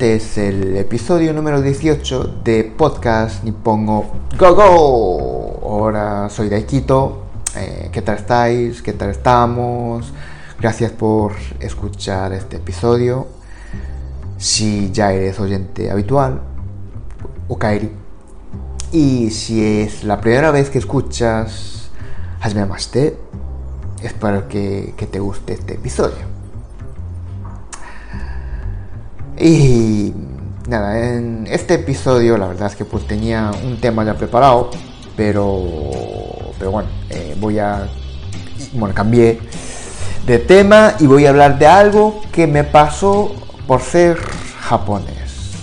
Este es el episodio número 18 de podcast Nippongo Go Go. Ahora soy Daikito. Eh, ¿Qué tal estáis? ¿Qué tal estamos? Gracias por escuchar este episodio. Si ya eres oyente habitual, Okaeri. Y si es la primera vez que escuchas Hajime Mashite, espero que te guste este episodio. Y nada, en este episodio la verdad es que pues tenía un tema ya preparado, pero, pero bueno, eh, voy a, bueno, cambié de tema y voy a hablar de algo que me pasó por ser japonés.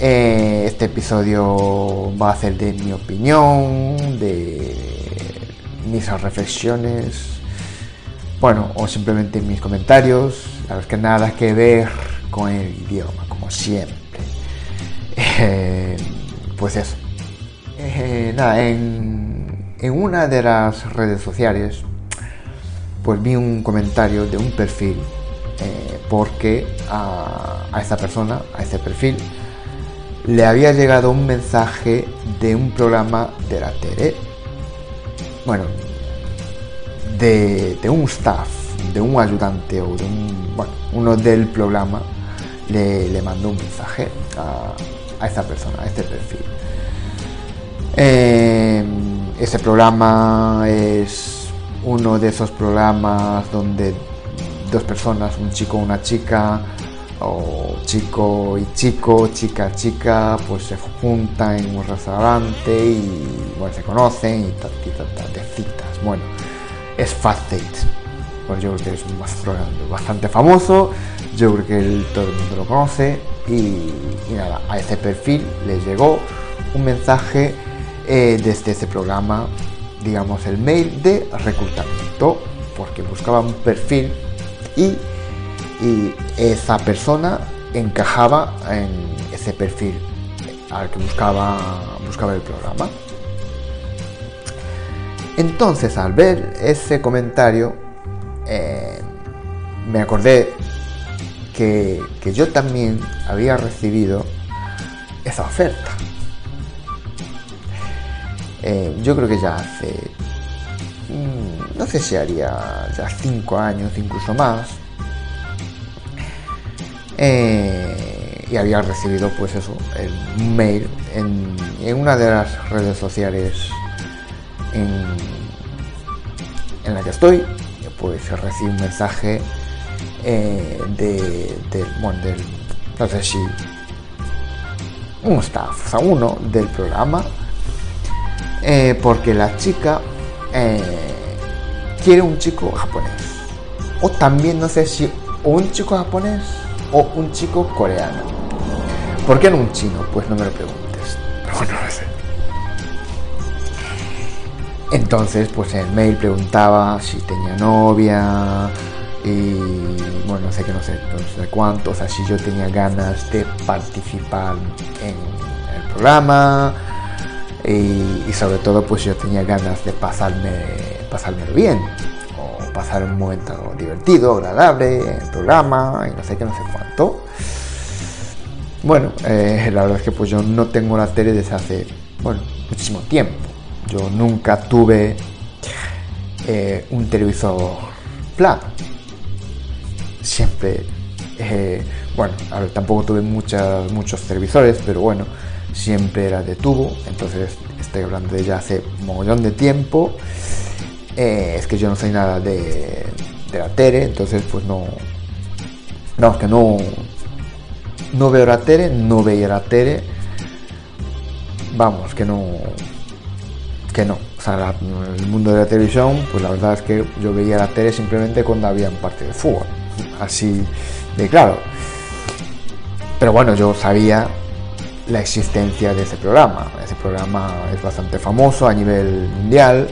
Eh, este episodio va a ser de mi opinión, de mis reflexiones, bueno, o simplemente mis comentarios, la verdad que nada que ver con el idioma, como siempre. Eh, pues eso. Eh, nada, en, una de las redes sociales, pues vi un comentario de un perfil, eh, porque a, a esta persona, a este perfil, le había llegado un mensaje de un programa de la tele, bueno, de un staff de un ayudante o de un, bueno, uno del programa le, le mandó un mensaje a, a, esta persona, a este perfil. Eh, ese programa es uno de esos programas donde dos personas, un chico una chica, o chico y chico, chica chica, pues se juntan en un restaurante y bueno, se conocen y tal, de citas. Bueno, es fácil pues yo creo que es un bastante famoso, yo creo que todo el mundo lo conoce y, nada, a ese perfil le llegó un mensaje eh, desde ese programa, digamos el mail de reclutamiento, porque buscaba un perfil y, y esa persona encajaba en ese perfil al que buscaba, buscaba el programa. Entonces, al ver ese comentario, me acordé que, yo también había recibido esa oferta. Eh, yo creo que ya hace, mm, no sé si haría ya cinco años, incluso más, eh, y había recibido pues eso, el mail en, en una de las redes sociales en, en la que estoy, pues recibe un mensaje eh, de, bueno, del, no sé si un staff, o uno del programa, eh, porque la chica eh, quiere un chico japonés. O también no sé si un chico japonés o un chico coreano. ¿Por qué no un chino? Pues no me lo preguntes. Pero bueno, no sé. Entonces, pues en el mail preguntaba si tenía novia y bueno, no sé qué, no sé, sé cuánto, o sea, si yo tenía ganas de participar en el programa y, sobre todo, pues yo tenía ganas de pasarme, pasármelo bien o pasar un momento divertido, agradable en el programa y no sé qué, no sé cuánto. Bueno, eh, la verdad es que pues yo no tengo la tele desde hace, bueno, muchísimo tiempo yo nunca tuve eh, un televisor plan. Siempre, eh, bueno, tampoco tuve muchas, muchos televisores, pero bueno, siempre era de tubo. Entonces, estoy hablando de ya hace montón de tiempo. Eh, es que yo no sé nada de, de la tele, entonces pues no, no, es que no, no veo la tele, no veía la tele. Vamos, que no, que no. O sea, el mundo de la televisión, pues la verdad es que yo veía la tele simplemente cuando había un partido de fútbol. Así de claro. Pero bueno, yo sabía la existencia de ese programa. Ese programa es bastante famoso a nivel mundial.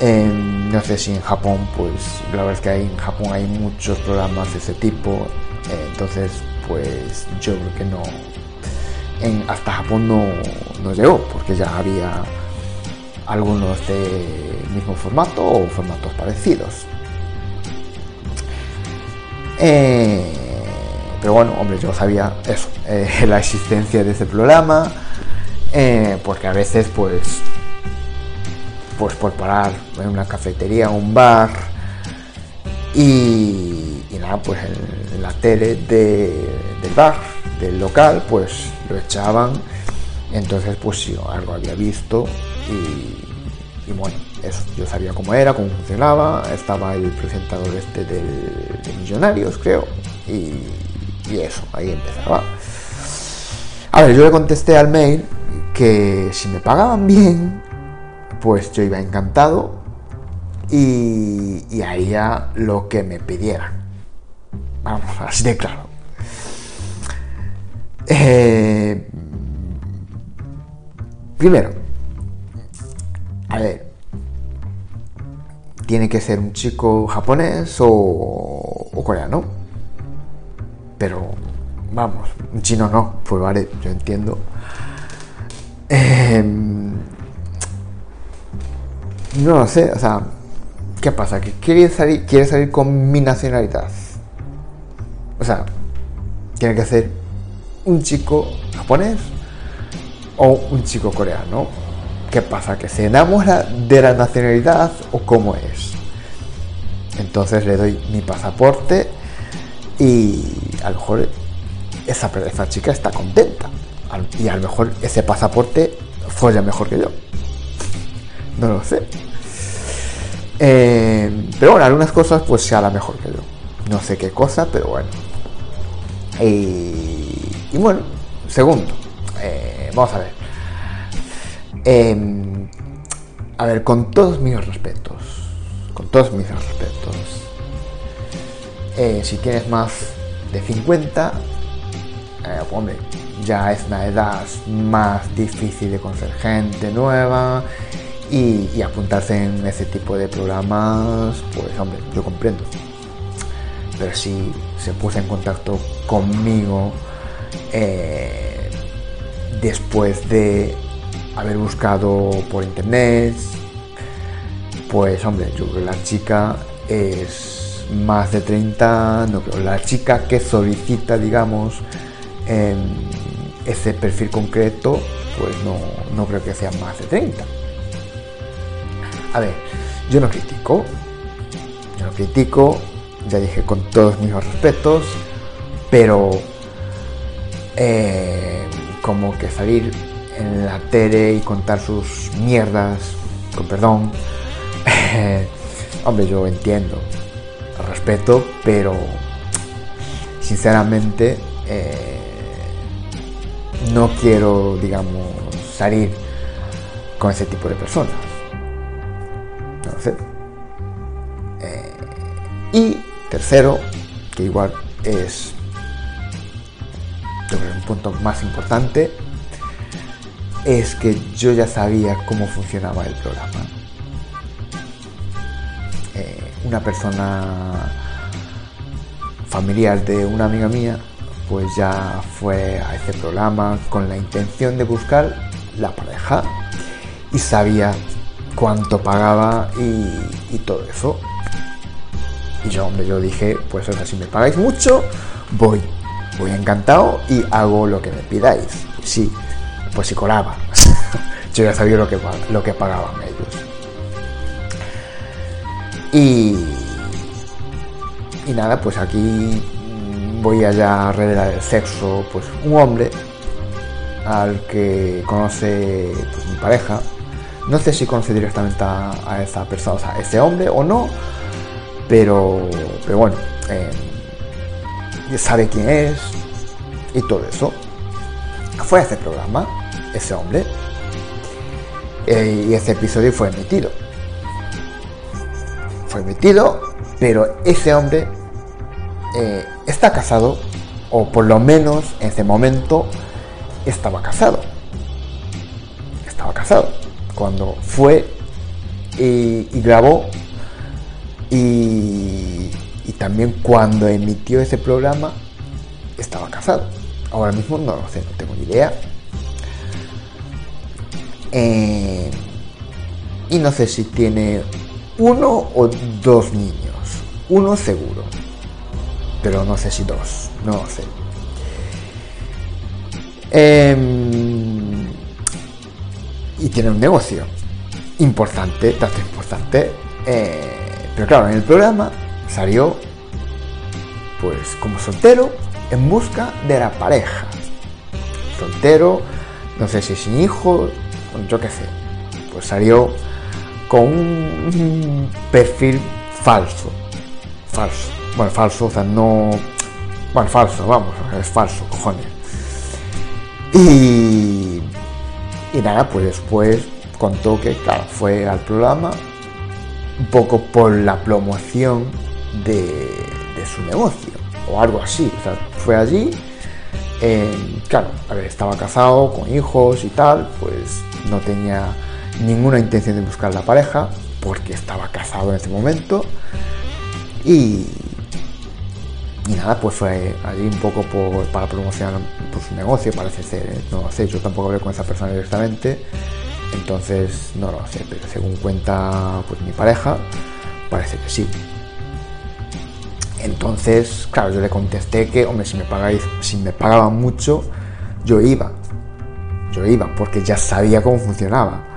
no sé si en Japón, pues la verdad es que en Japón hay muchos programas de ese tipo. Eh, entonces, pues yo creo que no. En, hasta Japón no, no llegó, porque ya había algunos de mismo formato o formatos parecidos. Eh, pero bueno, hombre, yo sabía eso, eh, la existencia de ese programa, eh, porque a veces pues, pues por parar en una cafetería, un bar, y, nada, pues en, la tele del bar, del local, pues lo echaban, entonces pues yo algo había visto y, y bueno, yo sabía cómo era, cómo funcionaba, estaba el presentador este de Millonarios, creo, y, y eso, ahí empezaba. A ver, yo le contesté al mail que si me pagaban bien, pues yo iba encantado y, y haría lo que me pidieran. Vamos, así de claro. Eh, primero, a ver, tiene que ser un chico japonés o, coreano pero vamos, un chino no, pues vale, yo entiendo. Em, no lo sé, o sea, ¿qué pasa? ¿Que quiere salir, quiere salir con mi nacionalidad? O sea, tiene que ser un chico japonés o un chico coreano. ¿Qué pasa? ¿Que se enamora de la nacionalidad o cómo es? Entonces le doy mi pasaporte y a lo mejor esa, esa chica está contenta. Y a lo mejor ese pasaporte folla mejor que yo. No lo sé. Eh, pero bueno, algunas cosas pues sea la mejor que yo. No sé qué cosa, pero bueno. Y, bueno, segundo, eh, vamos a ver. Em, a ver, con todos mis respetos, con todos mis respetos, eh, si tienes más de 50, eh, hombre, ya es una edad más difícil de conocer gente nueva y, apuntarse en ese tipo de programas, pues hombre, yo comprendo. Pero si se puso en contacto conmigo eh, después de haber buscado por internet, pues hombre, yo creo que la chica es más de 30, no creo. La chica que solicita, digamos, ese perfil concreto, pues no, no creo que sea más de 30. A ver, yo no critico, yo no critico, ya dije con todos mis respetos, pero eh, como que salir en la tele y contar sus mierdas, con perdón, hombre, yo entiendo, respeto, pero sinceramente eh, no quiero, digamos, salir con ese tipo de personas. No. Eh, y tercero, que igual es un punto más importante, es que yo ya sabía cómo funcionaba el programa una persona familiar de una amiga mía, pues ya fue a este programa con la intención de buscar la pareja y sabía cuánto pagaba y, todo eso. Y yo, hombre, yo dije, pues sea, si me pagáis mucho, voy, voy encantado y hago lo que me pidáis. Sí, pues si colaba. yo ya sabía lo que, lo que pagaban ellos. Y, y nada, pues aquí voy allá a revelar el sexo, pues un hombre al que conoce pues, mi pareja. No sé si conoce directamente a, esa persona, o sea, ese hombre o no, pero, pero bueno, eh, sabe quién es y todo eso. Fue a ese programa, ese hombre, eh, y ese episodio fue emitido fue metido, pero ese hombre eh, está casado, o por lo menos en ese momento estaba casado. Estaba casado. Cuando fue y, grabó y, también cuando emitió ese programa estaba casado. Ahora mismo no lo sé, no tengo ni idea. Eh, y no sé si tiene uno o dos niños. Uno seguro. Pero no sé si dos. No lo sé. Em, y tiene un negocio importante, tanto importante. Eh, pero claro, en el programa salió pues como soltero en busca de la pareja. Soltero, no sé si sin hijos, yo qué sé. Pues salió con un perfil falso. Falso. Bueno, falso, o sea, no. Bueno, falso, vamos, es falso, cojones. Y. Y nada, pues después contó que, claro, fue al programa un poco por la promoción de, de su negocio o algo así. O sea, fue allí, claro, a ver, estaba casado con hijos y tal, pues no tenía ninguna intención de buscar la pareja porque estaba casado en ese momento y, y nada, pues fue allí un poco para promocionar pues, su negocio, parece ser, ¿eh? no lo sé, yo tampoco hablé con esa persona directamente, entonces no lo sé, pero según cuenta pues mi pareja, parece que sí. Entonces, claro, yo le contesté que, hombre, si me pagáis, si me pagaban mucho, yo iba. Yo iba, porque ya sabía cómo funcionaba.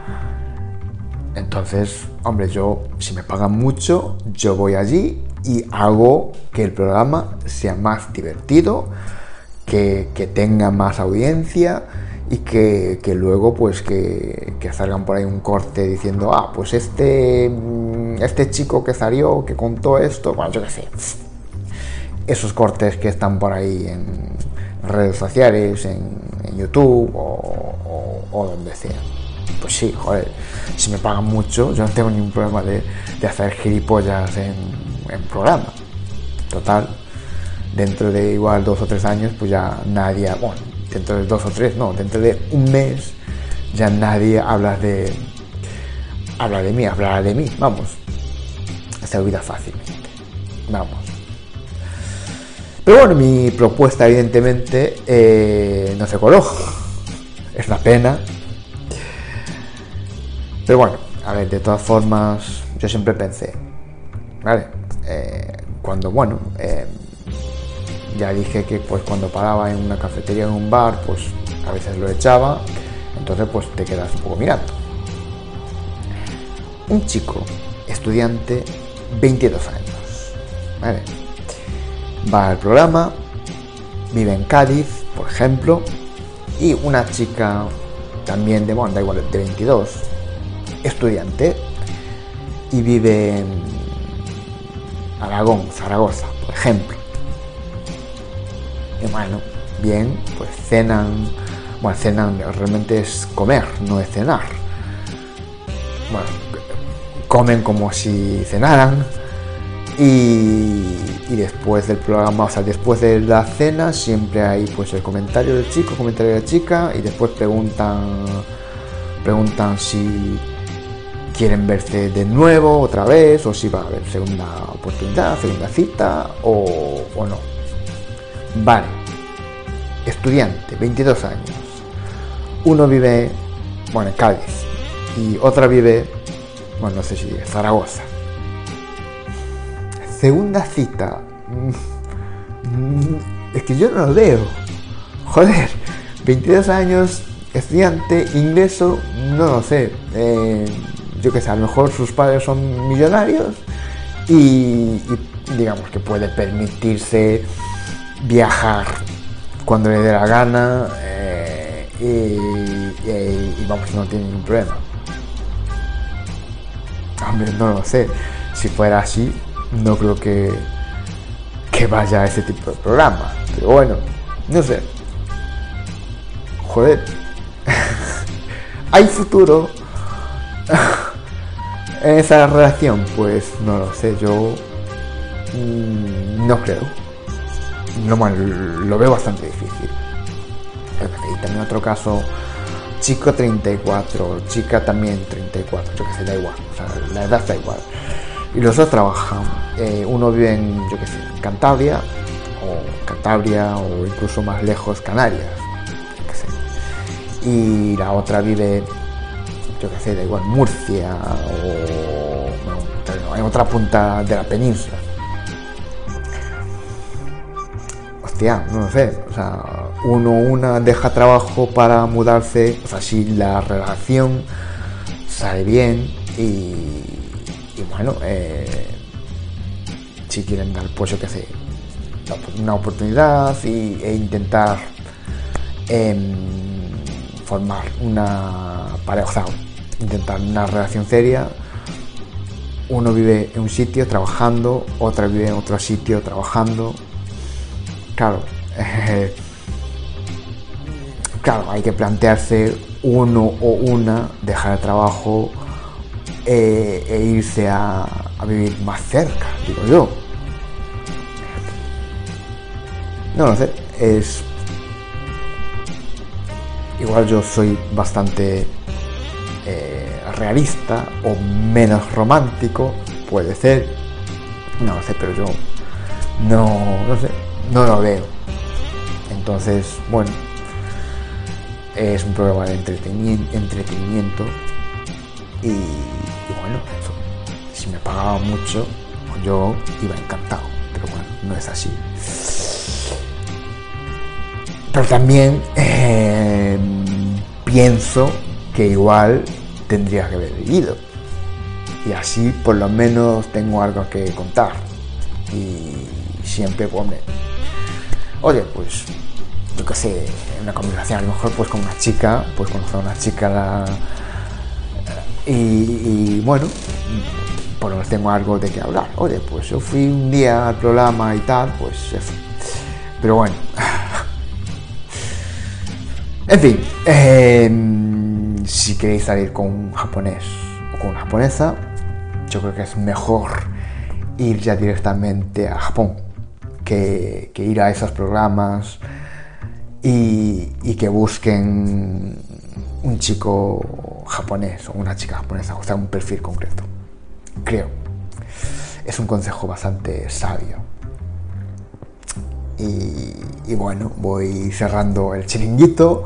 Entonces, hombre, yo, si me pagan mucho, yo voy allí y hago que el programa sea más divertido, que, tenga más audiencia y que, luego pues que, que, salgan por ahí un corte diciendo, ah, pues este, mm, este chico que salió, que contó esto, bueno, yo qué sé, esos cortes que están por ahí en redes sociales, en, YouTube o donde sea pues sí, joder, si me pagan mucho, yo no tengo ningún problema de, hacer gilipollas en, en, programa. Total, dentro de igual dos o tres años, pues ya nadie, bueno, dentro de dos o tres, no, dentro de un mes, ya nadie habla de, habla de mí, hablará de mí, vamos, se olvida fácilmente, vamos. Pero bueno, mi propuesta evidentemente eh, no se coló. Es la pena, pero bueno, a ver, de todas formas, yo siempre pensé, ¿vale? Eh, cuando, bueno, eh, ya dije que pues cuando paraba en una cafetería, en un bar, pues a veces lo echaba, entonces pues te quedas un poco mirando. Un chico, estudiante, 22 años, ¿vale? Va al programa, vive en Cádiz, por ejemplo, y una chica también de, bueno, da igual, de 22, estudiante y vive en Aragón, Zaragoza, por ejemplo. Y bueno, bien, pues cenan, bueno, cenan realmente es comer, no es cenar. Bueno, comen como si cenaran y, y, después del programa, o sea, después de la cena siempre hay pues el comentario del chico, comentario de la chica y después preguntan preguntan si quieren verse de nuevo otra vez o si va a haber segunda oportunidad, segunda cita o, no. Vale, estudiante, 22 años. Uno vive, bueno, en Cádiz y otra vive, bueno, no sé si Zaragoza. Segunda cita. Es que yo no lo veo. Joder, 22 años, estudiante, ingreso, no lo sé. Eh, yo que sé, a lo mejor sus padres son millonarios y, digamos que puede permitirse viajar cuando le dé la gana eh, y, vamos, no tiene ningún problema. Hombre, no lo sé. Si fuera así, no creo que, que vaya a ese tipo de programa. Pero bueno, no sé. Joder. Hay futuro. esa relación, pues no lo sé, yo mm, no creo. No, lo veo bastante difícil. Y también otro caso, chico 34, chica también 34, yo que sé, da igual, o sea, la edad da igual. Y los dos trabajan, eh, uno vive en, yo que sé, Cantabria, o Cantabria, o incluso más lejos, Canarias, Y la otra vive, yo que sé, da igual, Murcia, o en otra punta de la península. Hostia, no lo sé, o sea, uno una deja trabajo para mudarse, o sea, si la relación sale bien y, bueno, eh, si quieren dar, pues yo qué sé, una oportunidad y, e intentar em, formar una pareja, intentar una relación seria. Uno vive en un sitio trabajando, otra vive en otro sitio trabajando. Claro, claro, hay que plantearse uno o una dejar el trabajo eh, e irse a, vivir más cerca, digo yo. No lo sé, es... Igual yo soy bastante eh, realista o menos romántico, puede ser. No lo sé, pero yo no, no sé, no lo veo. Entonces, bueno, es un programa de entretenimiento, y, me pagaba mucho, yo iba encantado, pero bueno, no es así. Pero también eh, pienso que igual tendría que haber vivido. Y así por lo menos tengo algo que contar. Y siempre, pues, oye, pues yo qué sé, una conversación, a lo mejor pues con una chica, pues conocer a una chica y, bueno, por lo tengo algo de qué hablar. Oye, pues yo fui un día al programa y tal, pues eso. Pero bueno. en fin, em, si queréis salir con un japonés o con una japonesa, yo creo que es mejor ir ya directamente a Japón que, que ir a esos programas y, que busquen un chico japonés o una chica japonesa, o sea, un perfil concreto. Creo. Es un consejo bastante sabio. Y, bueno, voy cerrando el chiringuito.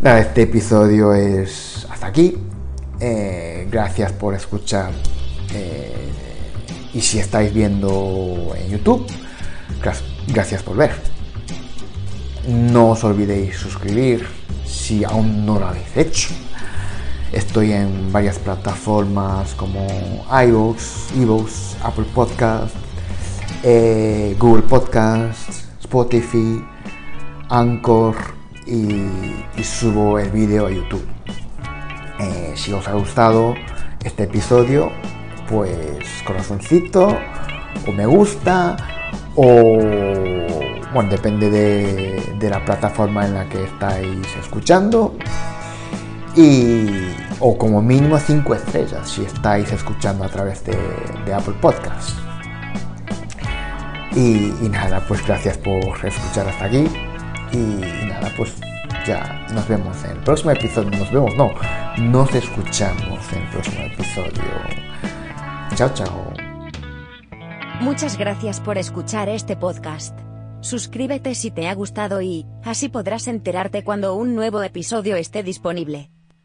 Nada, este episodio es hasta aquí. Eh, gracias por escuchar. Eh, y si estáis viendo en YouTube, gracias por ver. No os olvidéis suscribir si aún no lo habéis hecho. Estoy en varias plataformas como iVoox, iVoox, Apple Podcast, eh, Google Podcast, Spotify, Anchor y, subo el vídeo a YouTube. Eh, si os ha gustado este episodio, pues corazoncito o me gusta o bueno, depende de, la plataforma en la que estáis escuchando. Y, o como mínimo 5 estrellas si estáis escuchando a través de, Apple Podcasts. Y, nada, pues gracias por escuchar hasta aquí. Y, nada, pues ya nos vemos en el próximo episodio. Nos vemos, no, nos escuchamos en el próximo episodio. Chao, chao. Muchas gracias por escuchar este podcast. Suscríbete si te ha gustado y, así podrás enterarte cuando un nuevo episodio esté disponible.